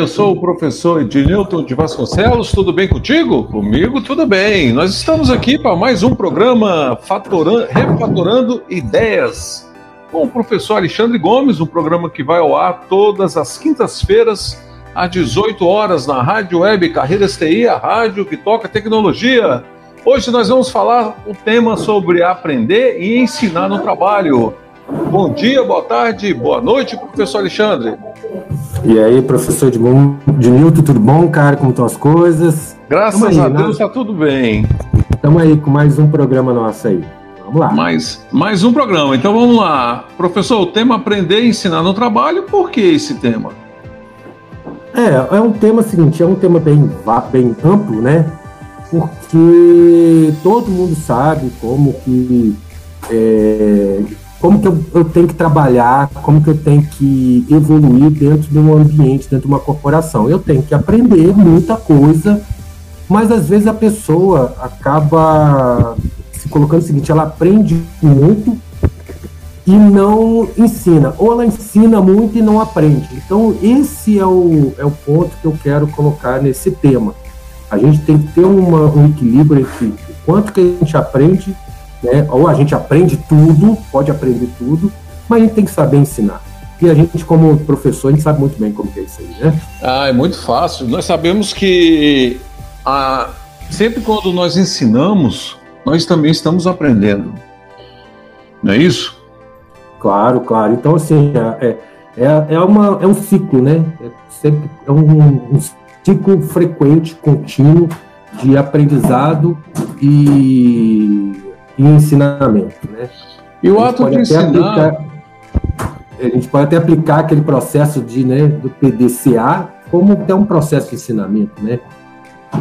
Eu sou o professor Ednilton de Vasconcelos, tudo bem contigo? Comigo tudo bem. Nós estamos aqui para mais um programa Fatorando, Refatorando Ideias com o professor Alexandre Gomes, um programa que vai ao ar todas as quintas-feiras às 18 horas na Rádio Web Carreiras TI, a rádio que toca tecnologia. Hoje nós vamos falar o tema sobre aprender e ensinar no trabalho. Bom dia, boa tarde, boa noite, professor Alexandre. E aí, professor de, de Newton, tudo bom, cara? Como estão as coisas? Graças aí, a né? Deus, está tudo bem. Estamos aí com mais um programa nosso aí. Vamos lá. Mais, mais um programa. Então vamos lá. Professor, o tema aprender e ensinar no trabalho, por que esse tema? É, é um tema seguinte, é um tema bem, bem amplo, né? Porque todo mundo sabe como que é, como que eu, eu, tenho que trabalhar, como que eu tenho que evoluir dentro de um ambiente, dentro de uma corporação. Eu tenho que aprender muita coisa, mas às vezes a pessoa acaba se colocando o seguinte, ela aprende muito e não ensina, ou ela ensina muito e não aprende. Então esse é o, é o ponto que eu quero colocar nesse tema. A gente tem que ter uma, um equilíbrio entre o quanto que a gente aprende né? Ou a gente aprende tudo, pode aprender tudo, mas a gente tem que saber ensinar. E a gente, como professor, a gente sabe muito bem como é isso aí, né? Ah, é muito fácil. Nós sabemos que a, sempre quando nós ensinamos, nós também estamos aprendendo. Não é isso? Claro, claro. Então, assim, é, é, é, uma, é um ciclo, né? É, sempre, é um, um ciclo frequente, contínuo, de aprendizado e e ensinamento. Né? E o ato de ensinar. Aplicar, a gente pode até aplicar aquele processo de, né, do PDCA como até um processo de ensinamento. Né?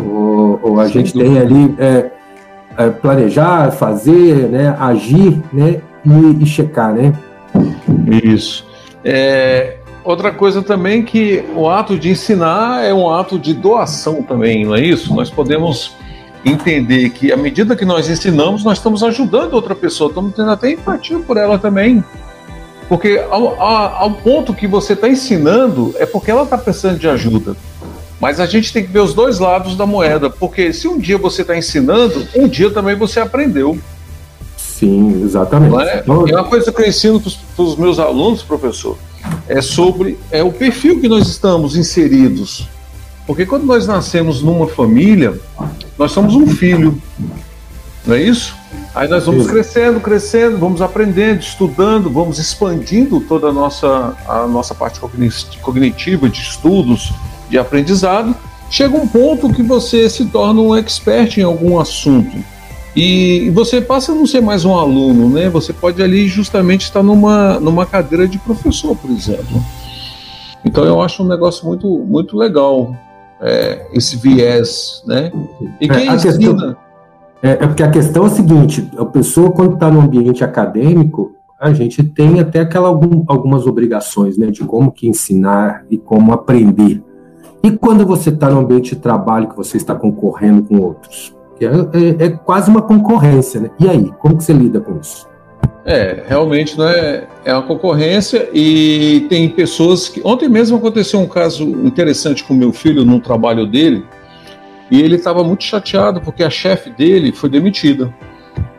Ou, ou a Sem gente dúvida. tem ali é, é, planejar, fazer, né, agir né, e, e checar. Né? Isso. É, outra coisa também que o ato de ensinar é um ato de doação também, não é isso? Nós podemos entender que à medida que nós ensinamos, nós estamos ajudando outra pessoa, estamos tendo até empatia por ela também. Porque ao, ao ponto que você está ensinando, é porque ela está precisando de ajuda. Mas a gente tem que ver os dois lados da moeda, porque se um dia você está ensinando, um dia também você aprendeu. Sim, exatamente. É? E uma coisa que eu ensino para os meus alunos, professor, é sobre é o perfil que nós estamos inseridos. Porque quando nós nascemos numa família, nós somos um filho, não é isso? Aí nós vamos crescendo, crescendo, vamos aprendendo, estudando, vamos expandindo toda a nossa, a nossa parte cognitiva de estudos, de aprendizado. Chega um ponto que você se torna um expert em algum assunto. E você passa a não ser mais um aluno, né? Você pode ali justamente estar numa, numa cadeira de professor, por exemplo. Então eu acho um negócio muito, muito legal é, esse viés, né? E é, quem é, ensina... Questão, é, é, porque a questão é a seguinte, a pessoa quando está no ambiente acadêmico, a gente tem até aquela algum, algumas obrigações, né, de como que ensinar e como aprender. E quando você está no ambiente de trabalho que você está concorrendo com outros? É, é, é, quase uma concorrência, né? E aí, como que você lida com isso? É, realmente não é, é uma concorrência e tem pessoas que. Ontem mesmo aconteceu um caso interessante com meu filho num trabalho dele e ele estava muito chateado porque a chefe dele foi demitida.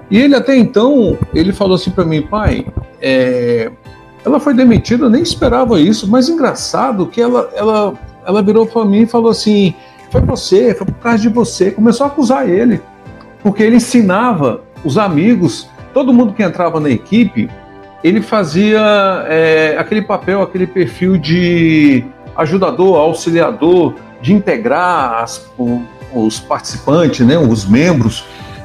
E ele até então ele falou assim para mim, pai, é, ela foi demitida, eu nem esperava isso, mas engraçado que ela ela ela virou para mim e falou assim, foi você, foi por causa de você, começou a acusar ele porque ele ensinava os amigos todo mundo que entrava na equipe, ele fazia é, aquele papel, aquele perfil de ajudador, auxiliador, de integrar as, os participantes, né, os membros,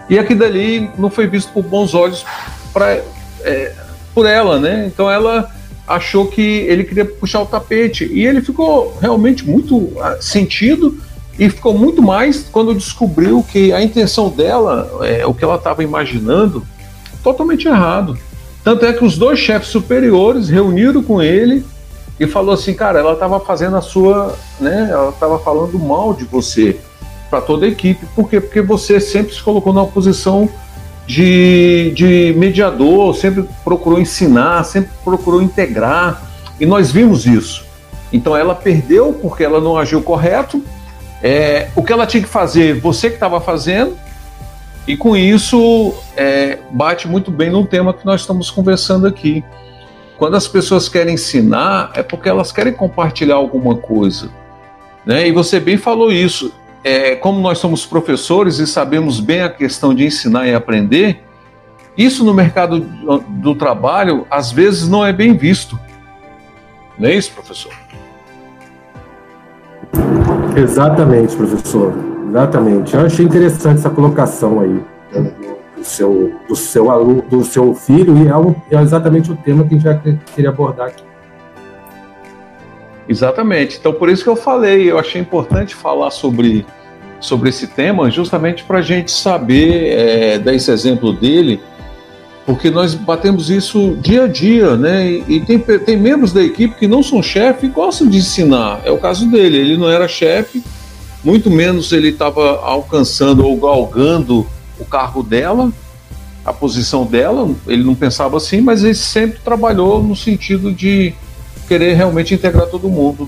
e aquilo dali não foi visto por bons olhos pra, é, por ela, né? Então ela achou que ele queria puxar o tapete e ele ficou realmente muito ah, sentido e ficou muito mais quando descobriu que a intenção dela, é, o que ela estava imaginando, totalmente errado. Tanto é que os dois chefes superiores reuniram com ele e falou assim, cara, ela estava fazendo a sua, né? Ela estava falando mal de você para toda a equipe. Por quê? Porque você sempre se colocou numa posição de, de mediador, sempre procurou ensinar, sempre procurou integrar, e nós vimos isso. Então ela perdeu porque ela não agiu correto. É, o que ela tinha que fazer, você que estava fazendo, e com isso é, bate muito bem no tema que nós estamos conversando aqui. Quando as pessoas querem ensinar, é porque elas querem compartilhar alguma coisa. Né? E você bem falou isso. É, como nós somos professores e sabemos bem a questão de ensinar e aprender, isso no mercado do trabalho às vezes não é bem visto. Não é isso, professor? Exatamente, professor. Exatamente. Eu achei interessante essa colocação aí seu, do seu aluno, do seu filho, e é, é exatamente o tema que a gente já queria abordar aqui. Exatamente. Então, por isso que eu falei, eu achei importante falar sobre, sobre esse tema, justamente para a gente saber, é, dar esse exemplo dele, porque nós batemos isso dia a dia, né? E, e tem, tem membros da equipe que não são chefe e gostam de ensinar. É o caso dele, ele não era chefe, muito menos ele estava alcançando ou galgando o cargo dela, a posição dela, ele não pensava assim, mas ele sempre trabalhou no sentido de querer realmente integrar todo mundo.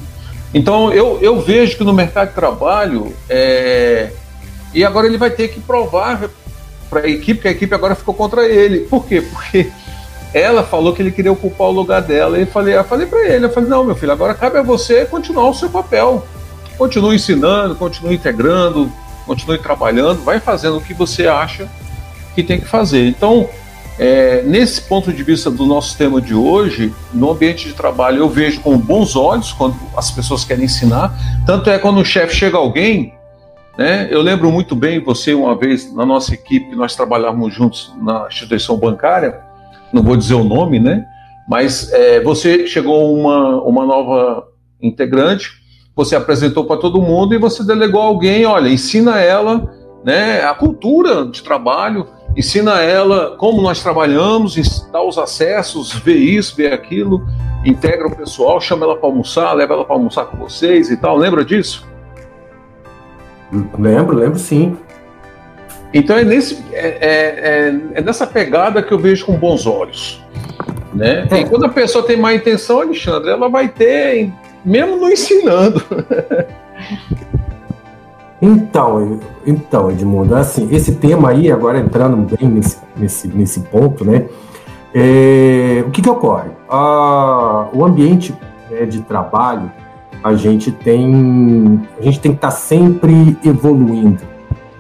Então eu, eu vejo que no mercado de trabalho, é... e agora ele vai ter que provar para a equipe, que a equipe agora ficou contra ele. Por quê? Porque ela falou que ele queria ocupar o lugar dela. E falei, eu falei para ele, eu falei, não, meu filho, agora cabe a você continuar o seu papel. Continue ensinando, continue integrando, continue trabalhando, vai fazendo o que você acha que tem que fazer. Então, é, nesse ponto de vista do nosso tema de hoje, no ambiente de trabalho eu vejo com bons olhos quando as pessoas querem ensinar. Tanto é quando o chefe chega alguém, né? Eu lembro muito bem você uma vez na nossa equipe nós trabalhávamos juntos na instituição bancária, não vou dizer o nome, né? Mas é, você chegou uma uma nova integrante você apresentou para todo mundo e você delegou alguém, olha, ensina ela né, a cultura de trabalho, ensina ela como nós trabalhamos, dá os acessos, vê isso, vê aquilo, integra o pessoal, chama ela para almoçar, leva ela para almoçar com vocês e tal. Lembra disso? Lembro, lembro sim. Então é, nesse, é, é, é, é nessa pegada que eu vejo com bons olhos. Né? É. E quando a pessoa tem má intenção, Alexandre, ela vai ter mesmo não ensinando. Então, então, Edmundo, assim, esse tema aí, agora entrando bem nesse, nesse, nesse ponto, né? É, o que, que ocorre? Ah, o ambiente né, de trabalho, a gente tem, a gente tem que estar tá sempre evoluindo.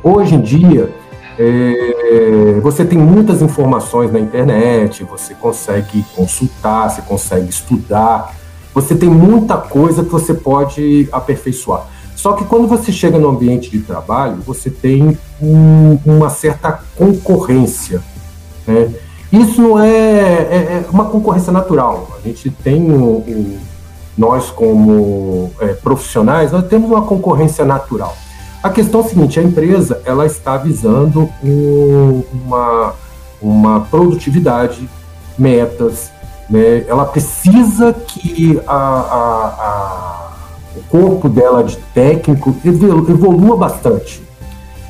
Hoje em dia, é, você tem muitas informações na internet, você consegue consultar, você consegue estudar, você tem muita coisa que você pode aperfeiçoar. Só que quando você chega no ambiente de trabalho, você tem um, uma certa concorrência. Né? Isso não é, é, é, uma concorrência natural. A gente tem nós como é, profissionais, nós temos uma concorrência natural. A questão é a seguinte: a empresa ela está visando um, uma, uma produtividade, metas, né? Ela precisa que a, a, a, o corpo dela de técnico evolua bastante.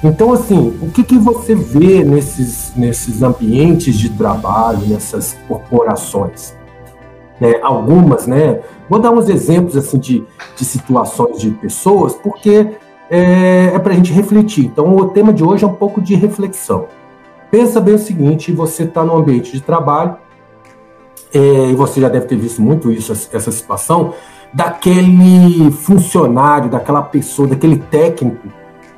Então, assim, o que, que você vê nesses, nesses ambientes de trabalho, nessas corporações? Né, algumas, né? Vou dar uns exemplos assim de, de situações de pessoas, porque é, é para a gente refletir. Então, o tema de hoje é um pouco de reflexão. Pensa bem o seguinte: você está no ambiente de trabalho, é, e você já deve ter visto muito isso, essa situação, daquele funcionário, daquela pessoa, daquele técnico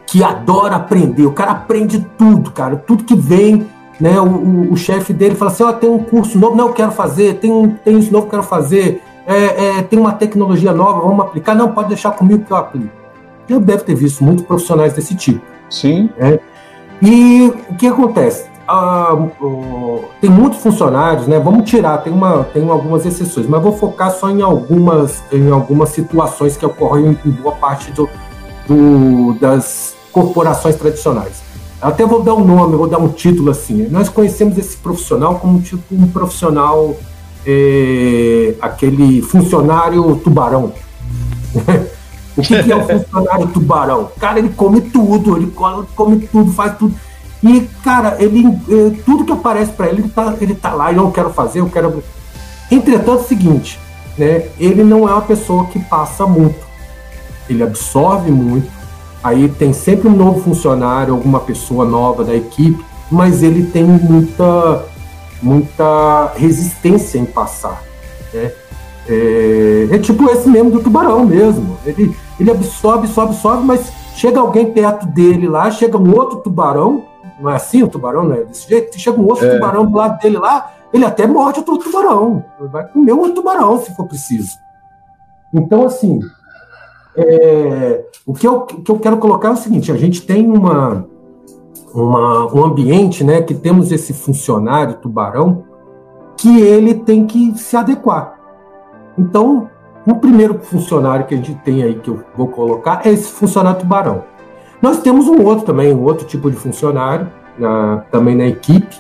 que adora aprender. O cara aprende tudo, cara, tudo que vem, né? O, o, o chefe dele fala assim: ó, oh, tem um curso novo, não, eu quero fazer, tem, um, tem isso novo eu quero fazer, é, é, tem uma tecnologia nova, vamos aplicar. Não, pode deixar comigo que eu aplico. já deve ter visto muitos profissionais desse tipo. Sim. Né? E o que acontece? Ah, tem muitos funcionários, né? Vamos tirar, tem, uma, tem algumas exceções, mas vou focar só em algumas, em algumas situações que ocorrem em boa parte do, do, das corporações tradicionais. Até vou dar um nome, vou dar um título assim. Nós conhecemos esse profissional como tipo um profissional, é, aquele funcionário tubarão. o que, que é o funcionário tubarão? Cara, ele come tudo, ele come tudo, faz tudo e, cara, ele, eh, tudo que aparece para ele, ele tá, ele tá lá, eu quero fazer, eu quero. Entretanto, é o seguinte, né? Ele não é uma pessoa que passa muito. Ele absorve muito. Aí tem sempre um novo funcionário, alguma pessoa nova da equipe, mas ele tem muita, muita resistência em passar. Né? É, é tipo esse mesmo do tubarão mesmo. Ele, ele absorve, sobe, sobe, mas chega alguém perto dele lá, chega um outro tubarão, não é assim o tubarão, não é desse jeito? Chega um outro é. tubarão do lado dele lá, ele até morde outro tubarão. Ele vai comer outro tubarão se for preciso. Então, assim, é, o, que eu, o que eu quero colocar é o seguinte: a gente tem uma, uma, um ambiente né, que temos esse funcionário tubarão que ele tem que se adequar. Então, o primeiro funcionário que a gente tem aí, que eu vou colocar, é esse funcionário tubarão. Nós temos um outro também, um outro tipo de funcionário, na, também na equipe,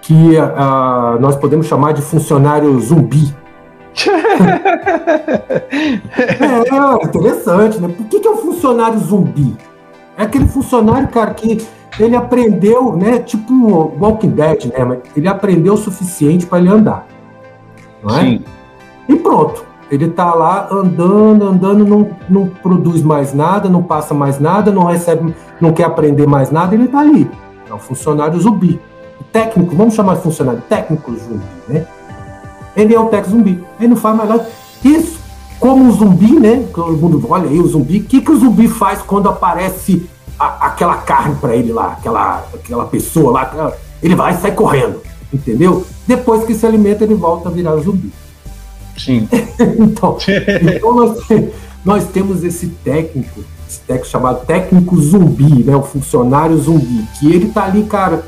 que uh, nós podemos chamar de funcionário zumbi. é, interessante, né? Por que, que é um funcionário zumbi? É aquele funcionário, cara, que ele aprendeu, né? Tipo Walking Dead, né? Ele aprendeu o suficiente para ele andar. Não é? Sim. E pronto. Ele está lá andando, andando, não, não produz mais nada, não passa mais nada, não recebe, não quer aprender mais nada, ele está ali. É um funcionário zumbi. Técnico, vamos chamar de funcionário técnico zumbi, né? Ele é o técnico zumbi. Ele não faz mais nada. Isso, como o zumbi, né? Todo mundo olha aí o zumbi. O que, que o zumbi faz quando aparece a, aquela carne para ele lá, aquela, aquela pessoa lá? Ele vai e sai correndo, entendeu? Depois que se alimenta, ele volta a virar zumbi. Sim. então, então nós, nós, temos esse técnico, esse técnico chamado técnico zumbi, né? O funcionário zumbi, que ele tá ali, cara,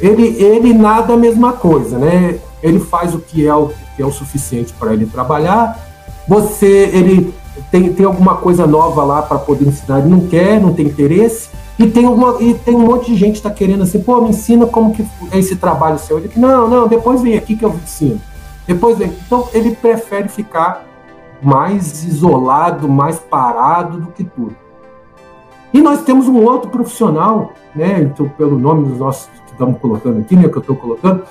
ele, ele nada a mesma coisa, né? Ele faz o que é o, que é o suficiente para ele trabalhar. Você, ele tem, tem alguma coisa nova lá para poder ensinar, ele não quer, não tem interesse. E tem, uma, e tem um monte de gente que está querendo assim, pô, me ensina como que é esse trabalho seu. Ele, não, não, depois vem aqui que eu ensino. Depois, então ele prefere ficar mais isolado, mais parado do que tudo. E nós temos um outro profissional, né? Então, pelo nome dos nossos que estamos colocando aqui, né? Que eu estou colocando,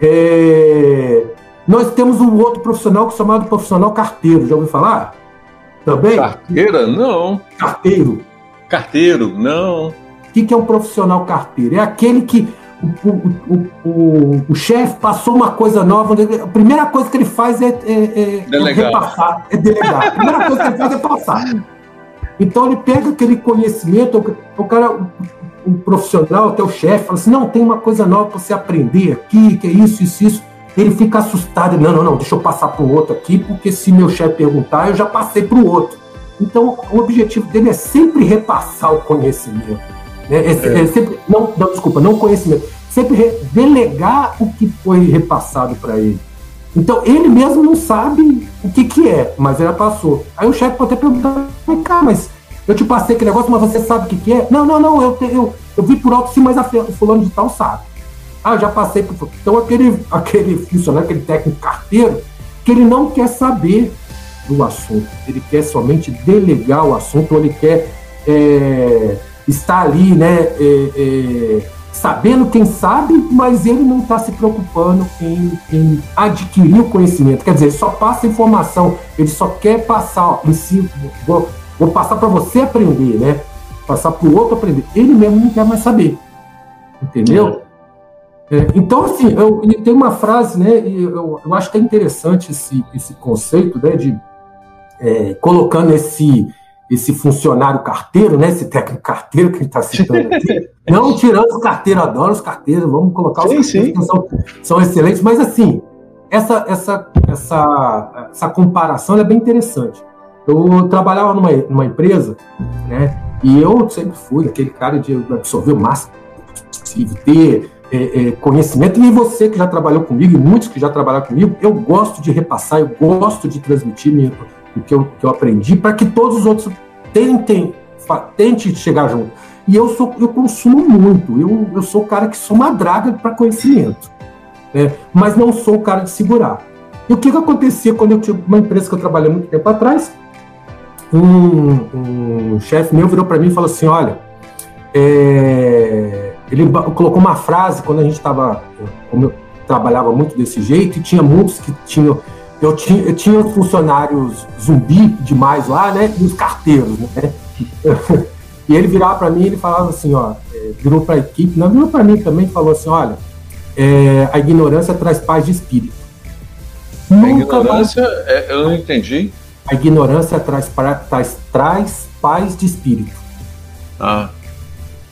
é... nós temos um outro profissional que é chamado profissional carteiro. Já ouviu falar? Também? Carteira? Não. Carteiro. Carteiro? Não. O que, que é um profissional carteiro? É aquele que o, o, o, o chefe passou uma coisa nova, a primeira coisa que ele faz é, é, é, é repassar, é delegar. A primeira coisa que ele faz é passar. Então ele pega aquele conhecimento, o cara, o profissional, até o chefe, fala assim: não, tem uma coisa nova para você aprender aqui, que é isso, isso, isso. Ele fica assustado, não, não, não, deixa eu passar para o outro aqui, porque se meu chefe perguntar, eu já passei para o outro. Então, o objetivo dele é sempre repassar o conhecimento. É, é, é. é sempre, não, não, desculpa, não conhecimento. Sempre delegar o que foi repassado para ele. Então, ele mesmo não sabe o que, que é, mas ele passou. Aí o chefe pode até perguntar, cara, mas eu te passei aquele negócio, mas você sabe o que, que é? Não, não, não, eu, eu, eu vi por alto sim, mas a fulano de tal sabe. Ah, já passei por. Então, aquele, aquele funcionário, aquele técnico carteiro, que ele não quer saber do assunto, ele quer somente delegar o assunto, ou ele quer. É, está ali, né, é, é, sabendo quem sabe, mas ele não está se preocupando em, em, adquirir o conhecimento. Quer dizer, ele só passa informação, ele só quer passar, ó, ensino, vou, vou passar para você aprender, né? Passar para o outro aprender. Ele mesmo não quer mais saber. Entendeu? É, então, assim, eu, tem uma frase, né? Eu, eu acho que é interessante esse, esse conceito, né? De é, colocando esse esse funcionário carteiro, né? Esse técnico carteiro que a gente está citando aqui. Não tirando os carteiros, adoro os carteiros, vamos colocar sim, os sim. que são, são excelentes, mas assim, essa, essa, essa, essa comparação é bem interessante. Eu trabalhava numa, numa empresa, né? E eu sempre fui aquele cara de absorver o máximo possível, ter é, é, conhecimento. E você que já trabalhou comigo, e muitos que já trabalharam comigo, eu gosto de repassar, eu gosto de transmitir minha, o que eu, que eu aprendi para que todos os outros tentem, tentem chegar junto. E eu sou, eu consumo muito. Eu, eu sou o cara que sou uma draga para conhecimento, né? mas não sou o cara de segurar. E o que, que acontecia quando eu tinha uma empresa que eu trabalhei muito tempo atrás? Um, um chefe meu virou para mim e falou assim: Olha, é... ele colocou uma frase quando a gente estava, como eu trabalhava muito desse jeito, e tinha muitos que tinham. Eu tinha, eu tinha funcionários zumbi demais lá, né? E os carteiros, né? E ele virava para mim e ele falava assim, ó, é, virou para a equipe, não virou para mim também, falou assim, olha, é, a ignorância traz paz de espírito. A Nunca ignorância, mais... é, eu não entendi. A ignorância traz, traz, traz paz de espírito. Ah.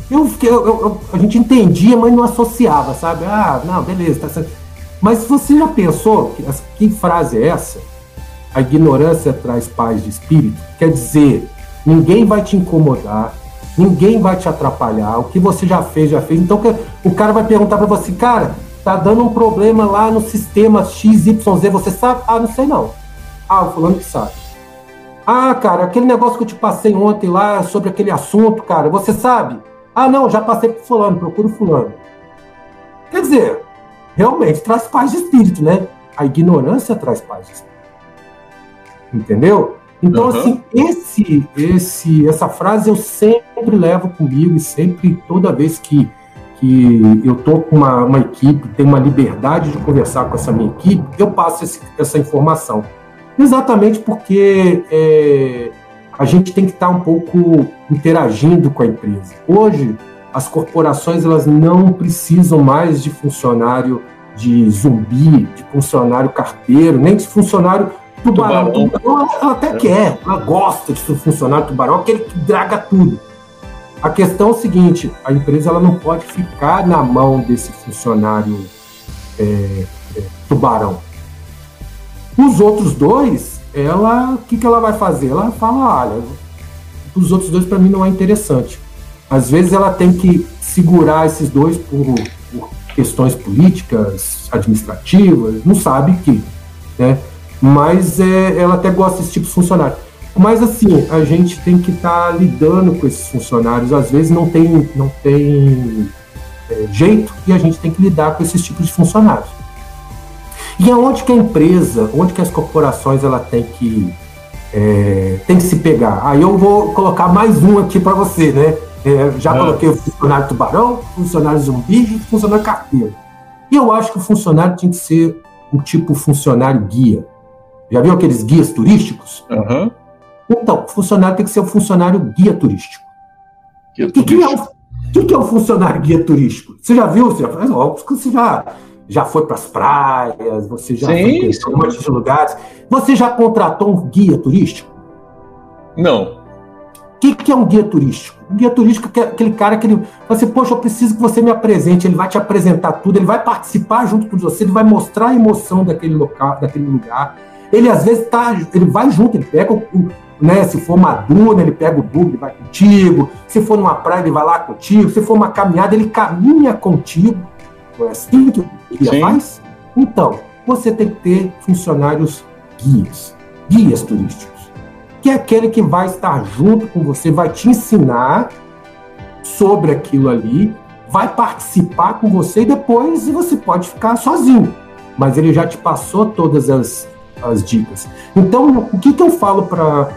Eu, eu, eu, a gente entendia, mas não associava, sabe? Ah, não, beleza, tá certo. Mas você já pensou que, que frase é essa? A ignorância traz paz de espírito? Quer dizer, ninguém vai te incomodar, ninguém vai te atrapalhar. O que você já fez, já fez. Então o cara vai perguntar para você, cara, tá dando um problema lá no sistema XYZ, você sabe? Ah, não sei não. Ah, o fulano que sabe. Ah, cara, aquele negócio que eu te passei ontem lá sobre aquele assunto, cara, você sabe? Ah, não, já passei pro fulano, procuro fulano. Quer dizer, realmente traz paz de espírito, né? A ignorância traz paz de espírito. Entendeu? Então, uhum. assim, esse, esse, essa frase eu sempre levo comigo e sempre, toda vez que, que eu estou com uma, uma equipe, tenho uma liberdade de conversar com essa minha equipe, eu passo esse, essa informação. Exatamente porque é, a gente tem que estar um pouco interagindo com a empresa. Hoje, as corporações elas não precisam mais de funcionário de zumbi, de funcionário carteiro, nem de funcionário Tubarão, tubarão. tubarão ela até é. quer, ela gosta de funcionar tubarão, aquele que draga tudo. A questão é o seguinte: a empresa ela não pode ficar na mão desse funcionário é, é, tubarão. Os outros dois, ela, o que, que ela vai fazer? Ela fala: olha, os outros dois para mim não é interessante. Às vezes ela tem que segurar esses dois por, por questões políticas, administrativas, não sabe que, né? mas é, ela até gosta desse tipo de funcionário. Mas assim, a gente tem que estar tá lidando com esses funcionários, às vezes não tem, não tem é, jeito e a gente tem que lidar com esses tipos de funcionários. E aonde que a empresa, onde que as corporações ela tem que é, tem que se pegar? Aí eu vou colocar mais um aqui para você, né? É, já é. coloquei o funcionário tubarão, funcionário zumbi e funcionário carteiro. E eu acho que o funcionário tem que ser o tipo funcionário guia. Já viu aqueles guias turísticos? Uhum. Então, o funcionário tem que ser um funcionário guia turístico. Guia o que, que, é o, que, é um funcionário guia turístico? Você já viu? Você já, você já, já foi para as praias, você já sim, foi para um lugares. Você já contratou um guia turístico? Não. O que, que é um guia turístico? Um guia turístico é aquele cara que ele fala assim, poxa, eu preciso que você me apresente, ele vai te apresentar tudo, ele vai participar junto com você, ele vai mostrar a emoção daquele local, daquele lugar, ele às vezes tá, ele vai junto, ele pega o, né, se for uma duna, ele pega o bug, ele vai contigo. Se for numa praia, ele vai lá contigo. Se for uma caminhada, ele caminha contigo. Não é assim que o guia faz? Então, você tem que ter funcionários guias, guias turísticos, que é aquele que vai estar junto com você, vai te ensinar sobre aquilo ali, vai participar com você e depois você pode ficar sozinho. Mas ele já te passou todas as as dicas. Então, o que, que eu falo para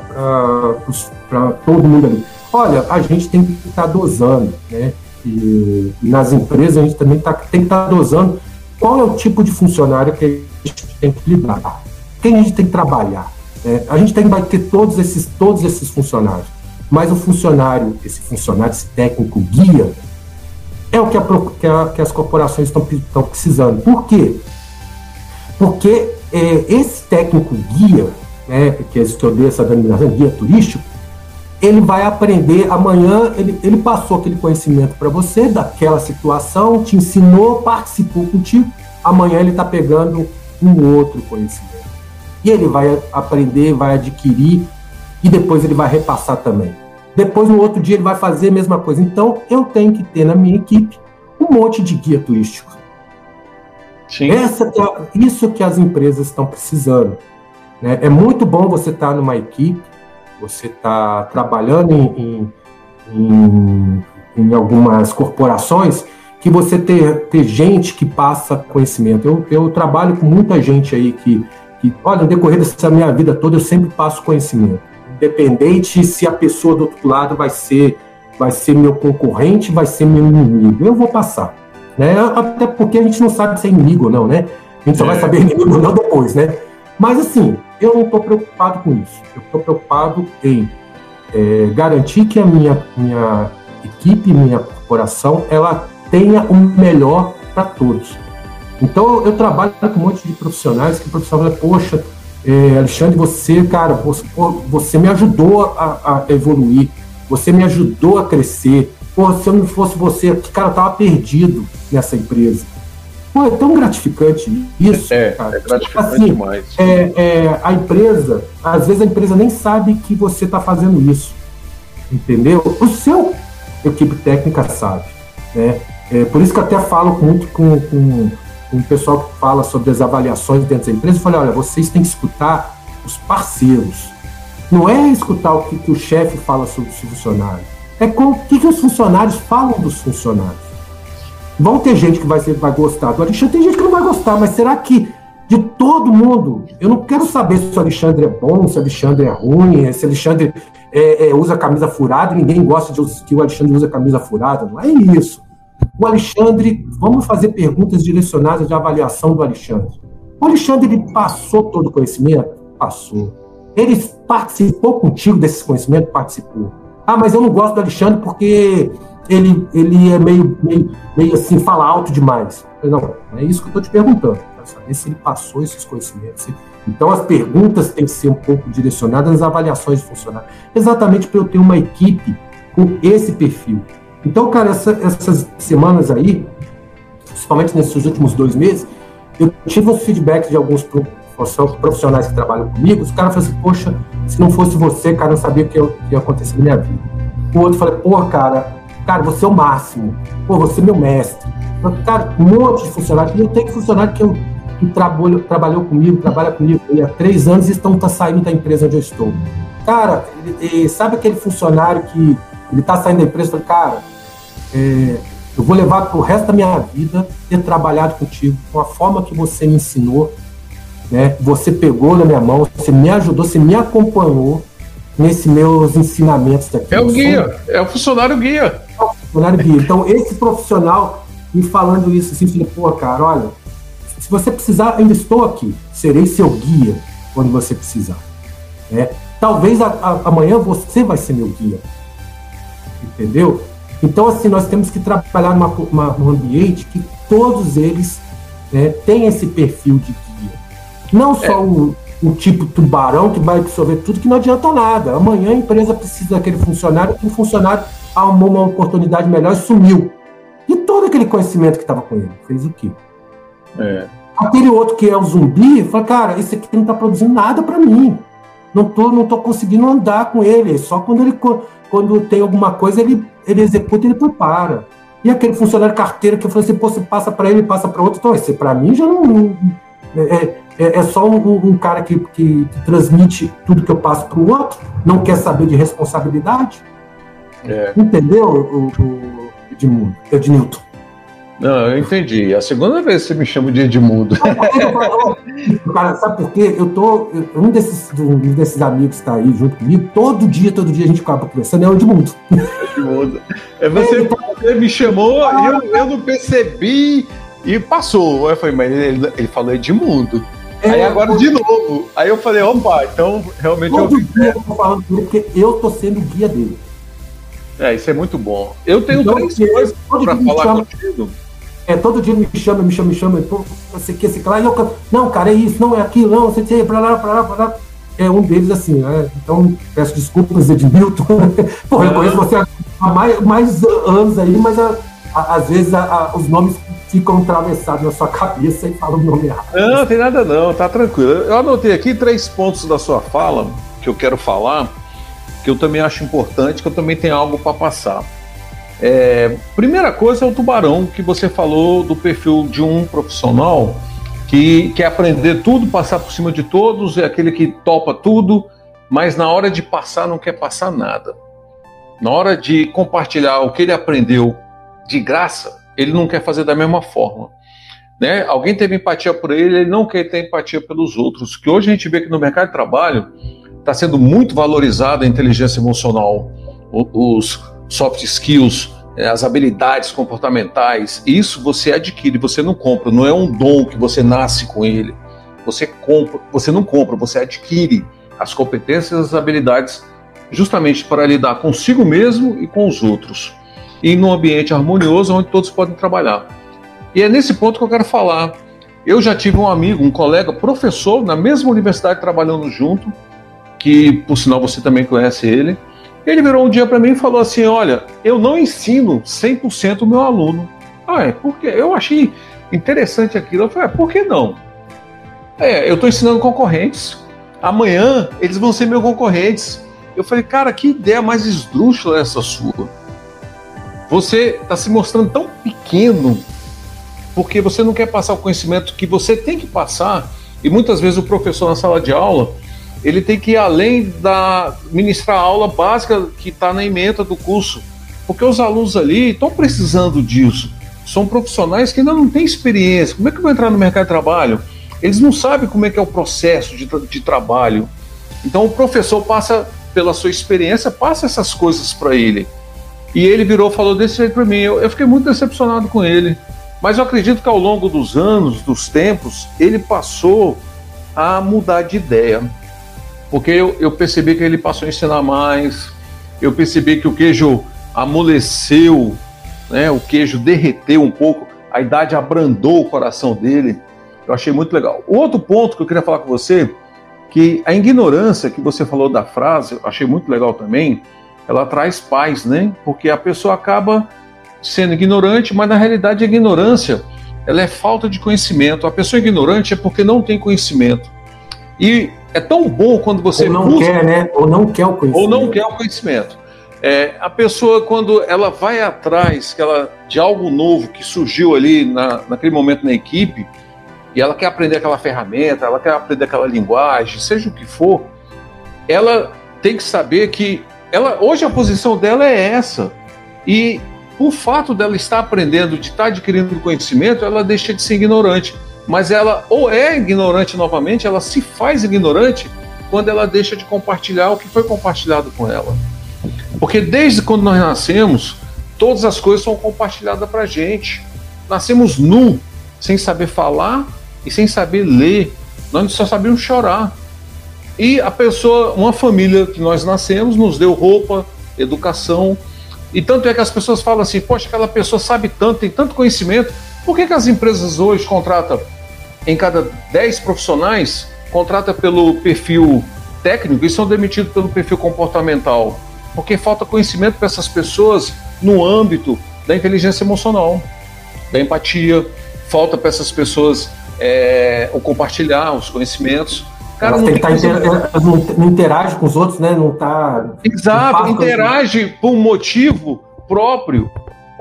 todo mundo ali? Olha, a gente tem que estar tá dosando, né? E, e, nas empresas a gente também tá, tem que estar tá dosando qual é o tipo de funcionário que a gente tem que lidar, quem a gente tem que trabalhar. Né? A gente tem, vai ter todos esses, todos esses funcionários, mas o funcionário, esse funcionário, esse técnico guia, é o que, a, que, a, que as corporações estão, precisando. Por quê? Porque é, esse técnico guia, né, que é eu dei essa denominação, guia turístico, ele vai aprender amanhã, ele, ele passou aquele conhecimento para você daquela situação, te ensinou, participou contigo, amanhã ele está pegando um outro conhecimento. E ele vai aprender, vai adquirir e depois ele vai repassar também. Depois, no outro dia, ele vai fazer a mesma coisa. Então, eu tenho que ter na minha equipe um monte de guia turístico. Essa, é isso que as empresas estão precisando. Né? É muito bom você estar tá numa equipe, você está trabalhando em, em, em, em, algumas corporações, que você ter, ter gente que passa conhecimento. Eu, eu trabalho com muita gente aí que, que, olha, no decorrer dessa minha vida toda, eu sempre passo conhecimento independente se a pessoa do outro lado vai ser vai ser meu concorrente, vai ser meu inimigo. Eu vou passar. Né? Até porque a gente não sabe se é inimigo ou não, né? A gente só é. vai saber inimigo ou não depois, né? Mas assim, eu não estou preocupado com isso. Eu estou preocupado em é, garantir que a minha, minha equipe, minha corporação, ela tenha o melhor para todos. Então eu trabalho com um monte de profissionais que o profissional fala, poxa, é, Alexandre, você, cara, você, você me ajudou a, a, evoluir, você me ajudou a crescer. Pô, se eu não fosse você, cara, eu tava perdido nessa empresa. Pô, é tão gratificante isso. É, cara. é gratificante assim, demais. É, é, a empresa, às vezes a empresa nem sabe que você está fazendo isso. Entendeu? O seu equipe técnica sabe. Né? É, por isso que eu até falo muito com, com um pessoal que fala sobre as avaliações dentro da empresa, eu falei, olha, vocês têm que escutar os parceiros. Não é escutar o que, que o chefe fala sobre os funcionários. É com, o que, que os funcionários falam dos funcionários. Vão ter gente que vai, ser, vai gostar do Alexandre, tem gente que não vai gostar, mas será que de todo mundo, eu não quero saber se o Alexandre é bom, se o Alexandre é ruim, se o Alexandre é, é, usa camisa furada, ninguém gosta de que o Alexandre usa camisa furada, não é isso. O Alexandre, vamos fazer perguntas direcionadas de avaliação do Alexandre. O Alexandre, ele passou todo o conhecimento? Passou. Ele participou contigo desse conhecimento? Participou. Ah, mas eu não gosto do Alexandre porque ele, ele é meio, meio, meio assim, fala alto demais. Não, é isso que eu estou te perguntando. Quero saber se ele passou esses conhecimentos. Então, as perguntas têm que ser um pouco direcionadas nas avaliações de funcionário. Exatamente para eu ter uma equipe com esse perfil. Então, cara, essa, essas semanas aí, principalmente nesses últimos dois meses, eu tive uns feedbacks de alguns profissionais que trabalham comigo. Os caras falaram assim: Poxa, se não fosse você, cara, eu sabia o que, ia acontecer na minha vida. O outro falou: Pô, cara, cara, você é o máximo. Pô, você é meu mestre. Cara, um monte de funcionários. E eu tenho funcionário que, eu, que trabalho, trabalhou comigo, trabalha comigo há três anos e estão tá saindo da empresa onde eu estou. Cara, sabe aquele funcionário que ele está saindo da empresa e cara, é, eu vou levar para o resto da minha vida ter trabalhado contigo, com a forma que você me ensinou, né? Você pegou na minha mão, você me ajudou, você me acompanhou nesses meus ensinamentos daqui. É o guia, é o funcionário guia. É o funcionário guia. Então, esse profissional me falando isso assim, falei, pô, cara, olha, se você precisar, ainda estou aqui, serei seu guia quando você precisar. Né? Talvez a, a, amanhã você vai ser meu guia. Entendeu? Então, assim, nós temos que trabalhar numa, uma, num ambiente que todos eles né, têm esse perfil de guia. Não só é. o, o tipo tubarão que vai absorver tudo, que não adianta nada. Amanhã a empresa precisa daquele funcionário, que o funcionário arrumou uma oportunidade melhor e sumiu. E todo aquele conhecimento que estava com ele, fez o quê? É. Aquele outro que é o zumbi, fala, cara, esse aqui não está produzindo nada para mim. Não tô, não tô conseguindo andar com ele. Só quando ele quando tem alguma coisa, ele, ele executa e ele prepara. E aquele funcionário carteiro que eu falei assim, pô, você passa para ele, passa para outro, então esse para mim já não. É, é, é só um, um cara que, que, que, transmite tudo que eu passo para o outro, não quer saber de responsabilidade. É. Entendeu, o, o Edmundo, Ednilton? Não, eu entendi. É a segunda vez que você me chama de Edmundo. Cara, sabe por quê? Eu tô. Um desses, um desses amigos que está aí junto comigo, todo dia, todo dia a gente acaba conversando, é o Edmundo. Edmundo. É você, você me chamou, e eu, eu não percebi e passou. Eu falei, mas ele, ele falou Edmundo. É, aí agora de novo. Aí eu falei, opa, então realmente todo eu. Dia eu tô falando com ele porque eu tô sendo o guia dele. É, isso é muito bom. Eu tenho então, três coisas para falar chama... contigo. É, todo dia me chama, me chama, me chama, pô, você você quer lá, e eu, não, cara, é isso, não é aquilo, não, você tem pra lá, pra lá, pra lá. É um deles assim, né? Então, peço desculpas, Edmilton. Pô, eu conheço você há mais, mais anos aí, mas a, a, às vezes a, os nomes ficam atravessados na sua cabeça e falam o nome errado. Não, não tem nada não, tá tranquilo. Eu anotei aqui três pontos da sua fala que eu quero falar. que eu também acho importante, que eu também tenho algo para passar. É, primeira coisa é o tubarão, que você falou do perfil de um profissional que quer aprender tudo, passar por cima de todos, é aquele que topa tudo, mas na hora de passar não quer passar nada. Na hora de compartilhar o que ele aprendeu de graça, ele não quer fazer da mesma forma. Né? Alguém teve empatia por ele, ele não quer ter empatia pelos outros. Que hoje a gente vê que no mercado de trabalho está sendo muito valorizada a inteligência emocional, os soft skills, eh, as habilidades comportamentais. Isso você adquire, você não compra. Não é um dom que você nasce com ele. Você compra, você não compra, você adquire as competências as habilidades justamente para lidar consigo mesmo e com os outros. E num ambiente harmonioso onde todos podem trabalhar. E é nesse ponto que eu quero falar. Eu já tive um amigo, um colega, professor, na mesma universidade, trabalhando junto, que por sinal você também conhece ele. Ele virou um dia para mim e falou assim: Olha, eu não ensino 100% o meu aluno. Ah, é porque eu achei interessante aquilo. Eu falei: ah, Por que não? É, eu estou ensinando concorrentes. Amanhã eles vão ser meus concorrentes. Eu falei: Cara, que ideia mais esdrúxula essa sua. Você está se mostrando tão pequeno porque você não quer passar o conhecimento que você tem que passar. E muitas vezes o professor na sala de aula ele tem que ir além da ministrar a aula básica que está na emenda do curso, porque os alunos ali estão precisando disso. São profissionais que ainda não têm experiência. Como é que vão entrar no mercado de trabalho? Eles não sabem como é que é o processo de, de trabalho. Então o professor passa pela sua experiência, passa essas coisas para ele. E ele virou, falou desse jeito para mim. Eu, eu fiquei muito decepcionado com ele. Mas eu acredito que ao longo dos anos, dos tempos, ele passou a mudar de ideia. Porque eu, eu percebi que ele passou a ensinar mais, eu percebi que o queijo amoleceu, né, o queijo derreteu um pouco, a idade abrandou o coração dele. Eu achei muito legal. O outro ponto que eu queria falar com você, que a ignorância que você falou da frase, eu achei muito legal também, ela traz paz, né? Porque a pessoa acaba sendo ignorante, mas na realidade a ignorância ela é falta de conhecimento. A pessoa ignorante é porque não tem conhecimento. E é tão bom quando você ou não busca, quer, né? Ou não quer o conhecimento. Ou não quer o conhecimento. É, a pessoa quando ela vai atrás que ela, de algo novo que surgiu ali na, naquele momento na equipe e ela quer aprender aquela ferramenta, ela quer aprender aquela linguagem, seja o que for, ela tem que saber que ela hoje a posição dela é essa e o fato dela estar aprendendo, de estar adquirindo conhecimento, ela deixa de ser ignorante. Mas ela ou é ignorante novamente, ela se faz ignorante quando ela deixa de compartilhar o que foi compartilhado com ela. Porque desde quando nós nascemos, todas as coisas são compartilhadas para a gente. Nascemos nu, sem saber falar e sem saber ler. Nós só sabíamos chorar. E a pessoa, uma família que nós nascemos, nos deu roupa, educação, e tanto é que as pessoas falam assim: poxa, aquela pessoa sabe tanto, tem tanto conhecimento, por que, que as empresas hoje contratam em cada 10 profissionais, contrata pelo perfil técnico e são demitidos pelo perfil comportamental? Porque falta conhecimento para essas pessoas no âmbito da inteligência emocional, da empatia, falta para essas pessoas é, o compartilhar os conhecimentos. Cara, não, tá inter... não interage com os outros, né? Não tá. Exato, interage por um motivo próprio,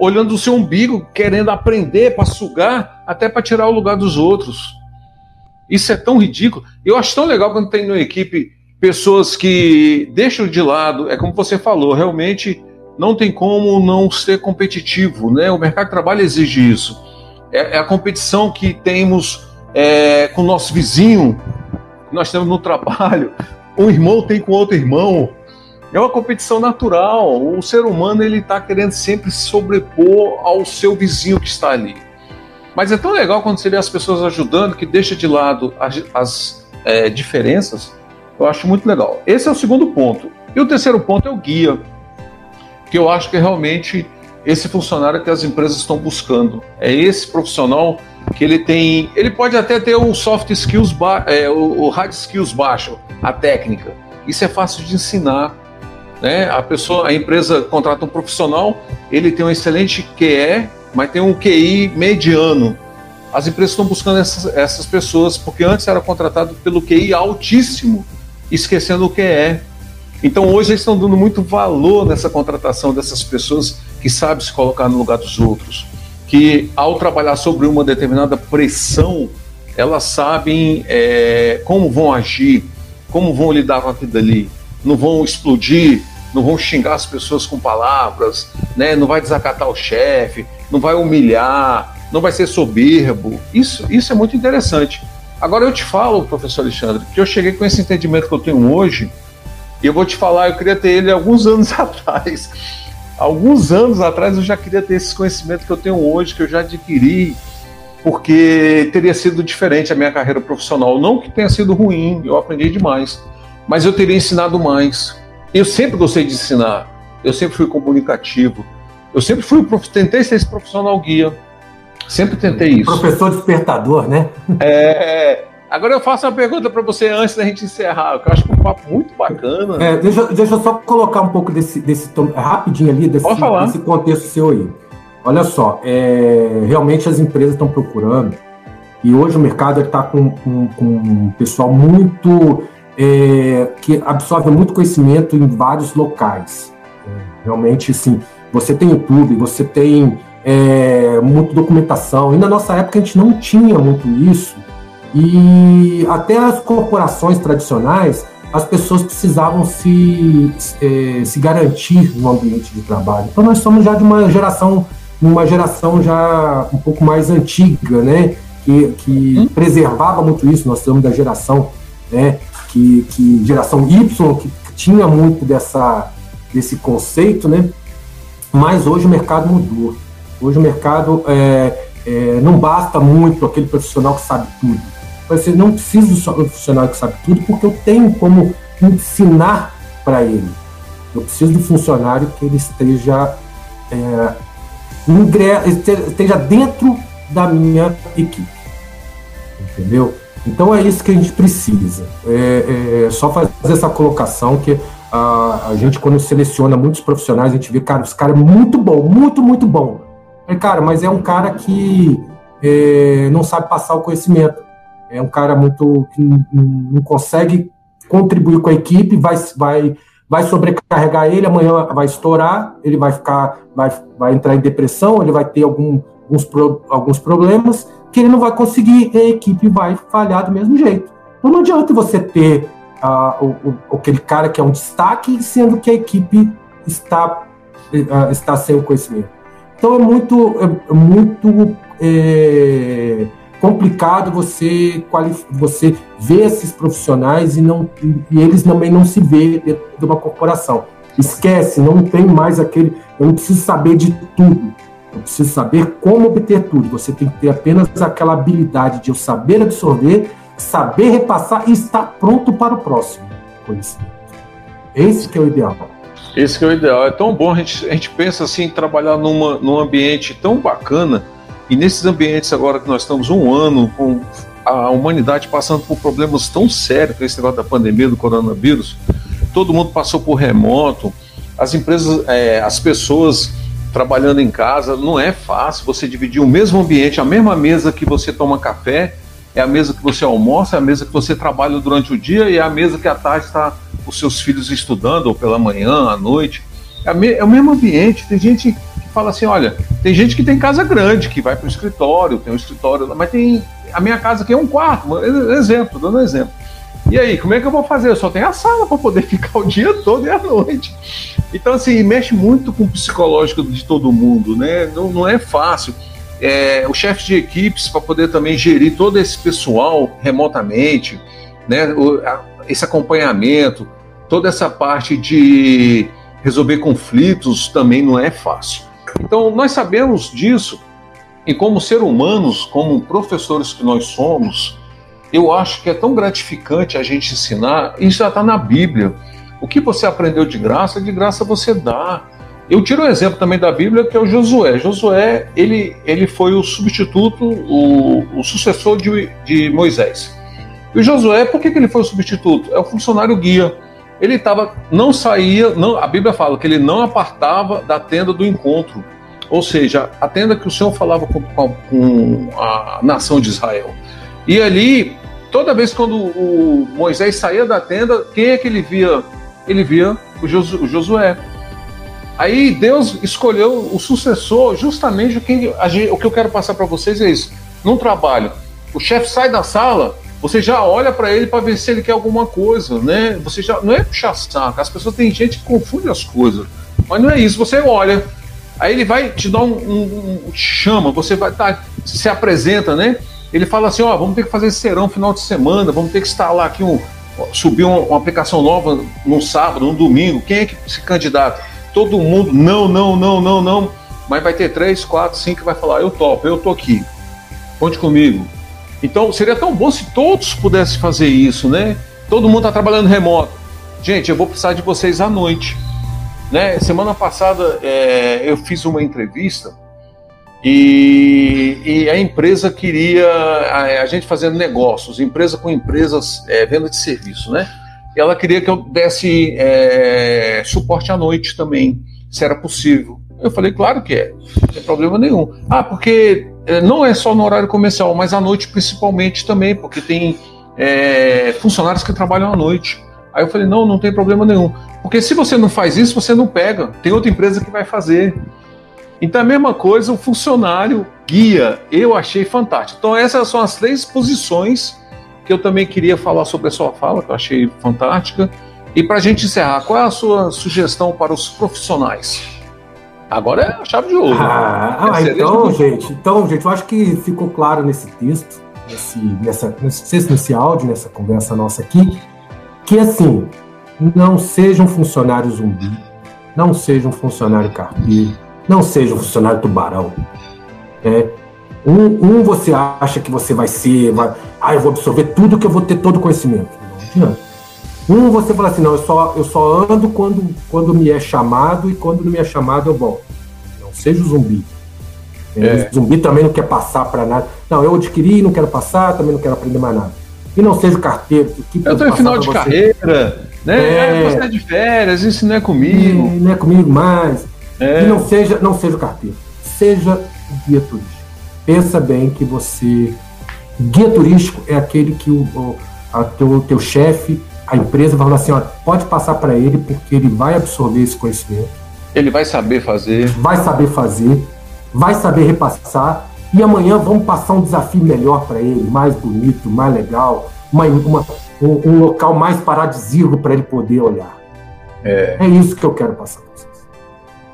olhando o seu umbigo, querendo aprender para sugar, até para tirar o lugar dos outros. Isso é tão ridículo. Eu acho tão legal quando tem na equipe pessoas que deixam de lado, é como você falou, realmente não tem como não ser competitivo, né? O mercado de trabalho exige isso. É, é a competição que temos é, com o nosso vizinho, nós temos no trabalho, um irmão tem com outro irmão. É uma competição natural. O ser humano ele está querendo sempre se sobrepor ao seu vizinho que está ali. Mas é tão legal quando você vê as pessoas ajudando que deixa de lado as, as é, diferenças. Eu acho muito legal. Esse é o segundo ponto. E o terceiro ponto é o guia, que eu acho que é realmente esse funcionário que as empresas estão buscando. É esse profissional que ele tem. Ele pode até ter o soft skills, é, o, o hard skills baixo, a técnica. Isso é fácil de ensinar. Né? A pessoa, a empresa contrata um profissional, ele tem um excelente QE, mas tem um QI mediano. As empresas estão buscando essas, essas pessoas, porque antes era contratado pelo QI altíssimo, esquecendo o QE. Então hoje eles estão dando muito valor nessa contratação dessas pessoas que sabem se colocar no lugar dos outros, que ao trabalhar sobre uma determinada pressão, elas sabem é, como vão agir, como vão lidar com aquilo ali, não vão explodir, não vão xingar as pessoas com palavras, né? não vai desacatar o chefe, não vai humilhar, não vai ser soberbo. Isso, isso é muito interessante. Agora eu te falo, professor Alexandre, que eu cheguei com esse entendimento que eu tenho hoje, e eu vou te falar, eu queria ter ele alguns anos atrás. Alguns anos atrás eu já queria ter esse conhecimento que eu tenho hoje, que eu já adquiri, porque teria sido diferente a minha carreira profissional. Não que tenha sido ruim, eu aprendi demais, mas eu teria ensinado mais. Eu sempre gostei de ensinar, eu sempre fui comunicativo, eu sempre fui, tentei ser esse profissional guia, sempre tentei isso. Professor despertador, né? É, Agora eu faço uma pergunta para você antes da gente encerrar, que eu acho que é um papo muito bacana. É, deixa, deixa eu só colocar um pouco desse, desse rapidinho ali, desse, desse contexto seu aí. Olha só, é, realmente as empresas estão procurando, e hoje o mercado está com, com, com, um pessoal muito. É, que absorve muito conhecimento em vários locais. Realmente, sim. Você tem YouTube, você tem é, muita documentação, e na nossa época a gente não tinha muito isso. E até as corporações tradicionais, as pessoas precisavam se, é, se garantir no ambiente de trabalho. Então nós somos já de uma geração, uma geração já um pouco mais antiga, né? Que, que hum. preservava muito isso. Nós somos da geração, né? Que, que geração Y que tinha muito dessa desse conceito, né? Mas hoje o mercado mudou. Hoje o mercado é, é, não basta muito aquele profissional que sabe tudo você não precisa do funcionário que sabe tudo, porque eu tenho como ensinar para ele. Eu preciso do funcionário que ele esteja, é, esteja dentro da minha equipe. Entendeu? Então é isso que a gente precisa. É, é só fazer essa colocação que a, a, gente, quando seleciona muitos profissionais, a gente vê, cara, esse cara é muito bom, muito, muito bom. É, cara, mas é um cara que é, não sabe passar o conhecimento é um cara muito que não consegue contribuir com a equipe, vai, vai, vai sobrecarregar ele, amanhã vai estourar, ele vai ficar, vai, vai entrar em depressão, ele vai ter algum, alguns, pro, alguns problemas que ele não vai conseguir, a equipe vai falhar do mesmo jeito. Então não adianta você ter uh, o, o, aquele cara que é um destaque, sendo que a equipe está, uh, está sem o conhecimento. Então é muito, é muito é, complicado você você ver esses profissionais e não e eles também não se vê dentro de uma corporação. Esquece, não tem mais aquele. Eu não preciso saber de tudo. Eu saber como obter tudo. Você tem que ter apenas aquela habilidade de eu saber absorver, saber repassar e estar pronto para o próximo conhecimento. Esse que é o ideal. Esse que é o ideal. É tão bom a gente, a gente pensa assim, trabalhar numa, num ambiente tão bacana e nesses ambientes agora que nós estamos um ano com a humanidade passando por problemas tão sérios com esse negócio da pandemia do coronavírus, todo mundo passou por remoto, as empresas, é, as pessoas trabalhando em casa, não é fácil você dividir o mesmo ambiente, a mesma mesa que você toma café, é a mesa que você almoça, é a mesa que você trabalha durante o dia e é a mesa que à tarde está os seus filhos estudando, ou pela manhã, à noite. É, é o mesmo ambiente. Tem gente fala assim: olha, tem gente que tem casa grande, que vai para o escritório, tem um escritório, mas tem. A minha casa aqui é um quarto, exemplo, dando exemplo. E aí, como é que eu vou fazer? Eu só tenho a sala para poder ficar o dia todo e a noite. Então, assim, mexe muito com o psicológico de todo mundo, né? Não, não é fácil. É, o chefe de equipes para poder também gerir todo esse pessoal remotamente, né? O, a, esse acompanhamento, toda essa parte de resolver conflitos também não é fácil. Então, nós sabemos disso, e como ser humanos, como professores que nós somos, eu acho que é tão gratificante a gente ensinar, isso já está na Bíblia. O que você aprendeu de graça, de graça você dá. Eu tiro um exemplo também da Bíblia, que é o Josué. Josué, ele, ele foi o substituto, o, o sucessor de, de Moisés. E o Josué, por que, que ele foi o substituto? É o funcionário guia ele estava, não saía, não, a Bíblia fala que ele não apartava da tenda do encontro, ou seja, a tenda que o Senhor falava com, com, com a nação de Israel. E ali, toda vez quando o Moisés saía da tenda, quem é que ele via ele via o, Josué. Aí Deus escolheu o sucessor, justamente o que, o que eu quero passar para vocês é isso. Num trabalho, o chefe sai da sala, você já olha para ele para ver se ele quer alguma coisa, né? Você já não é puxar saco. As pessoas têm gente que confunde as coisas, mas não é isso. Você olha, aí ele vai te dar um, um, um chama, você vai tá, se apresenta, né? Ele fala assim, ó, vamos ter que fazer esse serão final de semana, vamos ter que instalar aqui um subir uma, uma aplicação nova num sábado, num domingo. Quem é que se candidata? Todo mundo, não, não, não, não, não. Mas vai ter três, quatro, cinco que vai falar, eu topo, eu tô aqui. Conte comigo. Então seria tão bom se todos pudessem fazer isso, né? Todo mundo está trabalhando remoto. Gente, eu vou precisar de vocês à noite. Né? Semana passada é, eu fiz uma entrevista e, e, a empresa queria a, a, gente fazendo negócios, empresa com empresas, é, venda de serviço, né? E ela queria que eu desse é, suporte à noite também, se era possível. Eu falei, claro que é, não tem problema nenhum. Ah, porque é, não é só no horário comercial, mas à noite principalmente também, porque tem é, funcionários que trabalham à noite. Aí eu falei, não, não tem problema nenhum. Porque se você não faz isso, você não pega. Tem outra empresa que vai fazer. Então a mesma coisa, o funcionário guia, eu achei fantástico. Então essas são as três posições que eu também queria falar sobre a sua fala, que eu achei fantástica. E para a gente encerrar, qual é a sua sugestão para os profissionais? Agora é a chave de ouro. Ah, ah então, gente, então, gente, eu acho que ficou claro nesse texto, nesse, nessa, nesse, nesse áudio, nessa conversa nossa aqui, que assim, não seja um funcionário zumbi, não seja um funcionário carteiro, não seja um funcionário tubarão. É, um, um, você acha que você vai ser, vai, ah, eu vou absorver tudo que eu vou ter todo o conhecimento. Não adianta. Um, você fala assim, não, eu só, eu só ando quando, quando me é chamado e quando não me é chamado eu volto. Não seja o zumbi. É. O zumbi também não quer passar para nada. Não, eu adquiri não quero passar, também não quero aprender mais nada. E não seja o carteiro. Que eu estou em final de carreira, né? É. Você é de férias, isso não é comigo. É, não é comigo mais. É. E não seja, não seja o carteiro. Seja o guia turístico. Pensa bem que você. Guia turístico é aquele que o, o a teu, teu chefe a empresa vai falar assim, ó, pode passar para ele porque ele vai absorver esse conhecimento. Ele vai saber fazer. Vai saber fazer, vai saber repassar e amanhã vamos passar um desafio melhor para ele, mais bonito, mais legal, uma, uma um, um, local mais paradisíaco para ele poder olhar. É. é isso que eu quero passar para vocês.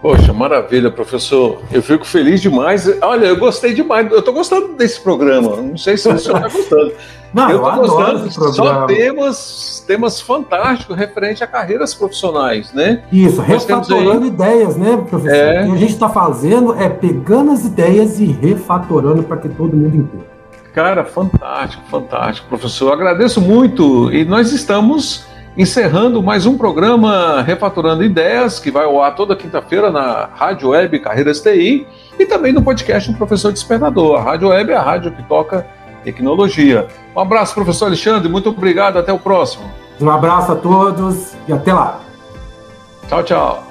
Poxa, maravilha, professor. Eu fico feliz demais. Olha, eu gostei demais. Eu estou gostando desse programa. Não sei se o senhor está gostando. Não, eu, eu gostando. Só temas, temas fantásticos referente a carreiras profissionais, né? Isso, refatorando aí... ideias, né, professor? É... O que a gente está fazendo é pegando as ideias e refatorando para que todo mundo entenda. Cara, fantástico, fantástico, professor. Eu agradeço muito e nós estamos encerrando mais um programa Refatorando Ideias, que vai ao ar toda quinta-feira na Rádio Web Carreiras TI e também no podcast do Professor Despertador. A Rádio Web é a rádio que toca tecnologia. Um abraço, professor Alexandre, muito obrigado, até o próximo. Um abraço a todos e até lá. Tchau, tchau.